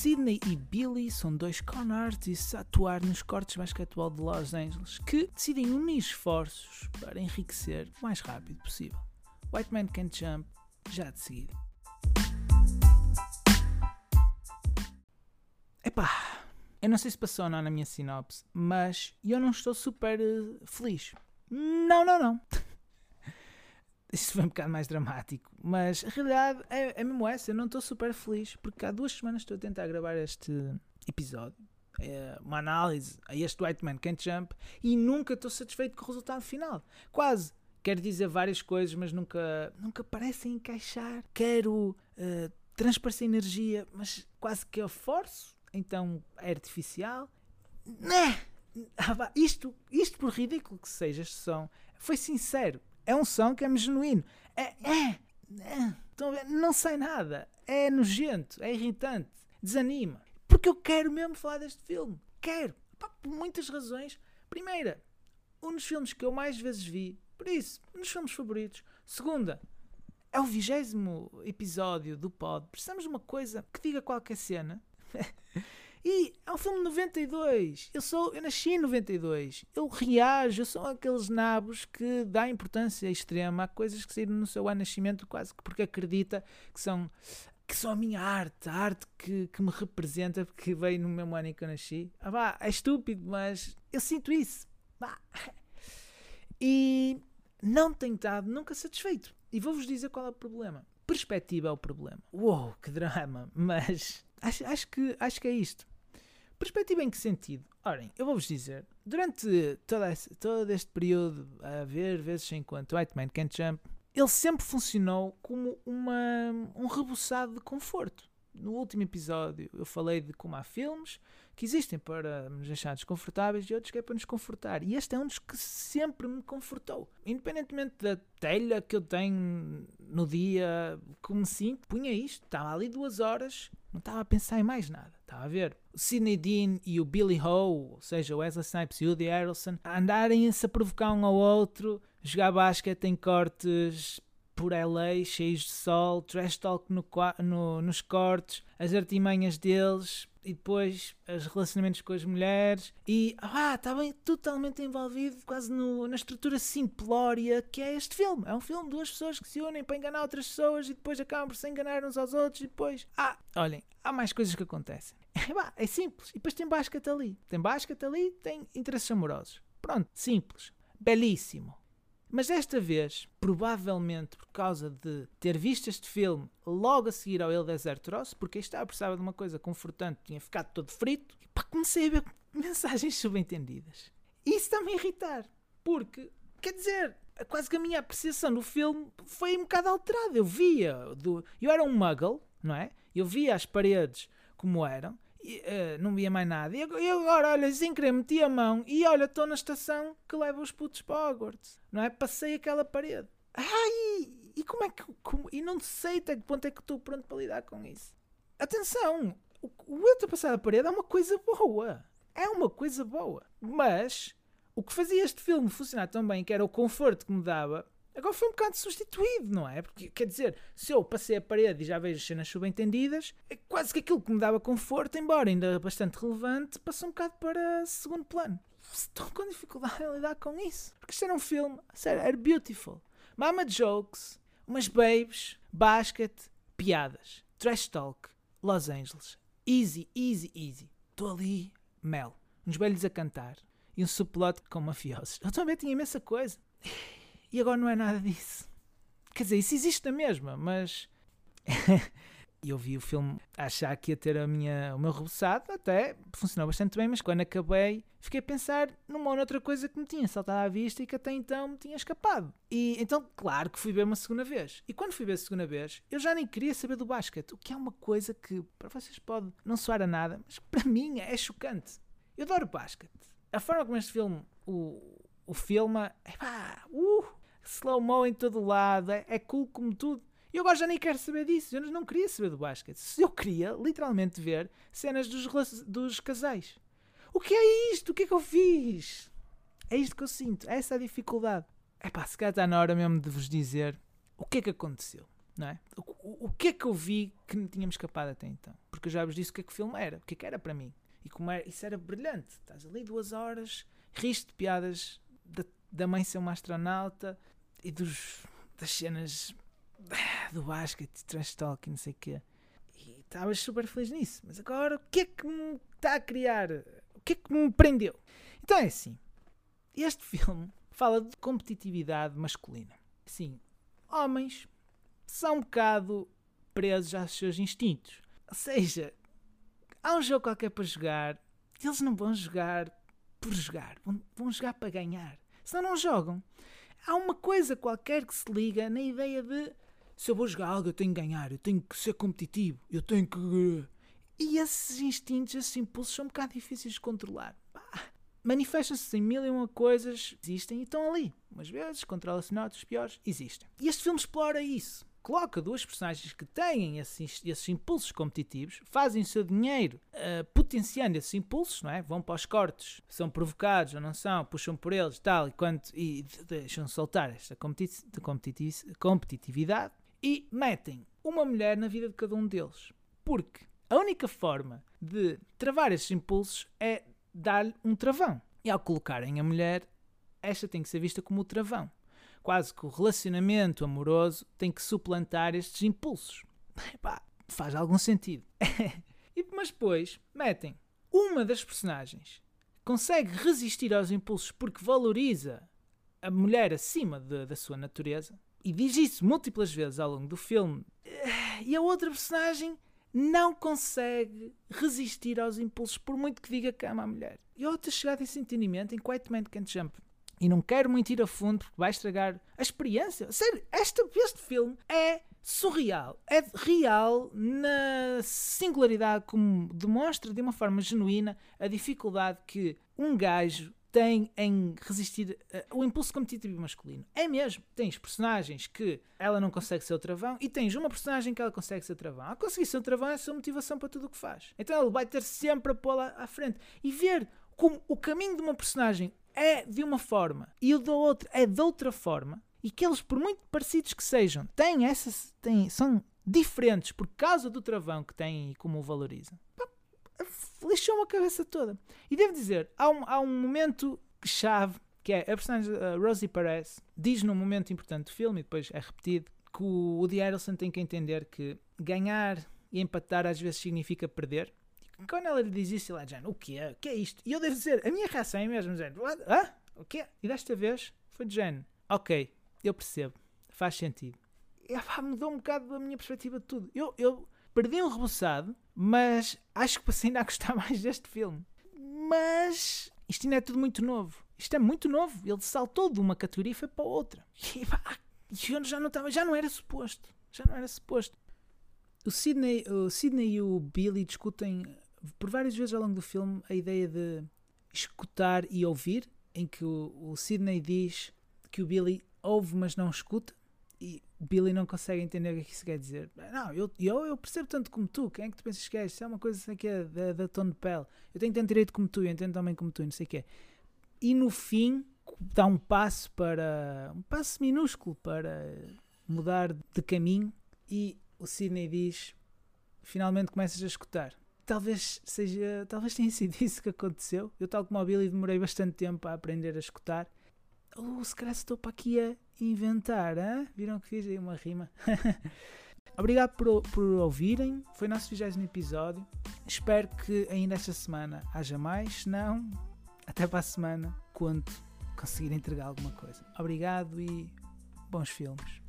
Sidney e Billy são dois con artists a atuar nos cortes de basquetebol de Los Angeles que decidem unir esforços para enriquecer o mais rápido possível. White Man Can't Jump, já de seguida. Epá, eu não sei se passou ou não na minha sinopse, mas eu não estou super uh, feliz. Não, não, não. Isto foi um bocado mais dramático, mas a realidade é, é mesmo essa. Eu não estou super feliz porque há duas semanas estou a tentar gravar este episódio, é uma análise a este White Man Can't Jump e nunca estou satisfeito com o resultado final. Quase. Quero dizer várias coisas, mas nunca, nunca parecem encaixar. Quero uh, transparecer energia, mas quase que eu forço, então é artificial. Né? Isto, isto por ridículo que seja som, foi sincero é um som que é-me genuíno. É, é, é, não sai nada. É nojento, é irritante, desanima. Porque eu quero mesmo falar deste filme. Quero. Pá, por muitas razões. Primeira, um dos filmes que eu mais vezes vi, por isso, um dos filmes favoritos. Segunda, é o vigésimo episódio do pod. Precisamos de uma coisa que diga qualquer cena. E é um filme de 92. Eu, sou, eu nasci em 92. Eu reajo, eu sou aqueles nabos que dá importância extrema a coisas que saíram no seu ano nascimento, quase que porque acredita que são, que são a minha arte, a arte que, que me representa, porque veio no mesmo ano em que eu nasci. Ah, vá, é estúpido, mas eu sinto isso. E não tenho estado nunca satisfeito. E vou-vos dizer qual é o problema. Perspectiva é o problema. Uou, que drama! Mas acho, acho, que, acho que é isto. Perspectiva em que sentido? Orem, eu vou-vos dizer, durante toda esse, todo este período a ver vezes enquanto White Man Can't Jump, ele sempre funcionou como uma, um rebuçado de conforto. No último episódio eu falei de como há filmes que existem para nos deixar desconfortáveis e outros que é para nos confortar. E este é um dos que sempre me confortou. Independentemente da telha que eu tenho no dia, como me sinto, punha isto, estava ali duas horas não estava a pensar em mais nada. Estava a ver o Sidney Dean e o Billy Ho, ou seja, o Wesley Snipes e o Woody Harrelson, a andarem-se a provocar um ao outro, jogar basquete em cortes por LA, cheios de sol, trash talk no, no, nos cortes, as artimanhas deles, e depois os relacionamentos com as mulheres e ah, está bem totalmente envolvido quase no, na estrutura simplória que é este filme. É um filme de duas pessoas que se unem para enganar outras pessoas e depois acabam por se enganar uns aos outros e depois. Ah, olhem, há mais coisas que acontecem. É, é simples. E depois tem basquete ali. Tem basquete ali, tem interesses amorosos. Pronto, simples. Belíssimo. Mas desta vez, provavelmente por causa de ter visto este filme logo a seguir ao El Deserto Rosso, porque estava precisava de uma coisa confortante, tinha ficado todo frito, e pá, comecei a ver mensagens subentendidas. E isso está-me a irritar, porque, quer dizer, quase que a minha apreciação do filme foi um bocado alterada. Eu via, do, eu era um muggle, não é? Eu via as paredes como eram, e, uh, não via mais nada. E agora, olha, sem querer, meti a mão e olha, estou na estação que leva os putos para Hogwarts. Não é? Passei aquela parede. Ai! E como é que. Como, e não sei até que ponto é que estou pronto para lidar com isso. Atenção! O, o passado a parede é uma coisa boa. É uma coisa boa. Mas o que fazia este filme funcionar tão bem, que era o conforto que me dava, Agora foi um bocado substituído, não é? Porque, quer dizer, se eu passei a parede e já vejo cenas subentendidas, é quase que aquilo que me dava conforto, embora ainda bastante relevante, passou um bocado para segundo plano. Estou com dificuldade em lidar com isso. Porque isto era um filme, sério, era beautiful. Mama jokes, umas babes, basket, piadas, trash talk, Los Angeles. Easy, easy, easy. Estou ali, mel. Uns velhos a cantar e um subplot com mafiosos. Eu também tinha imensa coisa. E agora não é nada disso. Quer dizer, isso existe na mesma, mas. Eu vi o filme achar que ia ter a minha, o meu reboçado, até funcionou bastante bem, mas quando acabei fiquei a pensar numa ou outra coisa que me tinha saltado à vista e que até então me tinha escapado. E então, claro que fui ver uma segunda vez. E quando fui ver a segunda vez, eu já nem queria saber do basquete, o que é uma coisa que para vocês pode não soar a nada, mas para mim é chocante. Eu adoro basquete. A forma como este filme o, o filma, epá, uh, slow-mo em todo lado, é, é cool como tudo. E eu agora já nem quero saber disso. Eu não queria saber do basquete. Eu queria literalmente ver cenas dos, dos casais. O que é isto? O que é que eu fiz? É isto que eu sinto. É essa a dificuldade. É pá, se calhar está na hora mesmo de vos dizer o que é que aconteceu. Não é? O, o, o que é que eu vi que me tínhamos escapado até então? porque eu já vos disse o que é que o filme era, o que é que era para mim. E como era, isso era brilhante. Estás ali duas horas, riste de piadas da, da mãe ser uma astronauta e dos, das cenas do basquete, trash talk e não sei o quê. E estavas super feliz nisso. Mas agora, o que é que me está a criar? O que é que me prendeu? Então é assim. Este filme fala de competitividade masculina. Sim, homens são um bocado presos aos seus instintos. Ou seja, há um jogo qualquer para jogar, eles não vão jogar por jogar, vão, vão jogar para ganhar. Senão não jogam. Há uma coisa qualquer que se liga na ideia de se eu vou jogar algo, eu tenho que ganhar, eu tenho que ser competitivo, eu tenho que. E esses instintos, esses impulsos são um bocado difíceis de controlar. Manifestam-se em mil e uma coisas, existem e estão ali. Umas vezes, controla-se noutras, piores, existem. E este filme explora isso coloca duas personagens que têm esses, esses impulsos competitivos, fazem o seu dinheiro uh, potenciando esses impulsos, não é? Vão para os cortes, são provocados ou não são, puxam por eles tal, e, quanto, e deixam soltar esta competitividade e metem uma mulher na vida de cada um deles. Porque a única forma de travar esses impulsos é dar-lhe um travão. E ao colocarem a mulher, esta tem que ser vista como o travão quase que o relacionamento amoroso tem que suplantar estes impulsos. Epá, faz algum sentido. e, mas depois metem uma das personagens consegue resistir aos impulsos porque valoriza a mulher acima de, da sua natureza e diz isso múltiplas vezes ao longo do filme. E a outra personagem não consegue resistir aos impulsos por muito que diga que ama a mulher. E outra chegada a esse entendimento em Quiet Man Can't Jump e não quero muito ir a fundo porque vai estragar a experiência. Sério, este, este filme é surreal. É real na singularidade como demonstra de uma forma genuína a dificuldade que um gajo tem em resistir uh, o impulso competitivo masculino. É mesmo. Tens personagens que ela não consegue ser o travão e tens uma personagem que ela consegue ser o travão. A conseguir ser o travão é a sua motivação para tudo o que faz. Então ele vai ter sempre a pô-la à frente. E ver como o caminho de uma personagem é de uma forma e o da outra é de outra forma, e que eles, por muito parecidos que sejam, têm essas, têm, são diferentes por causa do travão que têm e como o valorizam, lixou-me a cabeça toda. E devo dizer, há um, há um momento chave que é a personagem uh, Rosie Perez diz num momento importante do filme, e depois é repetido, que o Woody Harrelson tem que entender que ganhar e empatar às vezes significa perder quando ela lhe diz isso, ela diz, o que é? O que é isto? E eu devo dizer, a minha reação é mesmo, género, ah? O quê? E desta vez foi de género, ok, eu percebo, faz sentido. E, pá, mudou um bocado a minha perspectiva de tudo. Eu, eu perdi um reboçado, mas acho que passei ainda a gostar mais deste filme. Mas isto ainda é tudo muito novo. Isto é muito novo. Ele saltou de uma categoria e foi para outra. E pá, eu já não estava, já não era suposto. Já não era suposto. O Sidney, o Sidney e o Billy discutem por várias vezes ao longo do filme a ideia de escutar e ouvir, em que o, o Sidney diz que o Billy ouve mas não escuta e Billy não consegue entender o que, é que isso quer dizer. Não, eu, eu, eu percebo tanto como tu, quem é que tu pensas que és? Isso é uma coisa assim que é da, da tom de pele. Eu tenho tanto direito como tu, eu entendo também como tu, não sei o que é. E no fim dá um passo para. um passo minúsculo para mudar de caminho e o Sidney diz finalmente começas a escutar talvez seja, talvez tenha sido isso que aconteceu. Eu, tal como o Billy, demorei bastante tempo a aprender a escutar. Ou oh, se calhar estou para aqui a inventar, hein? viram que fiz aí uma rima? Obrigado por, por ouvirem, foi o nosso 20 episódio. Espero que ainda esta semana haja mais, se não, até para a semana, quando conseguir entregar alguma coisa. Obrigado e bons filmes.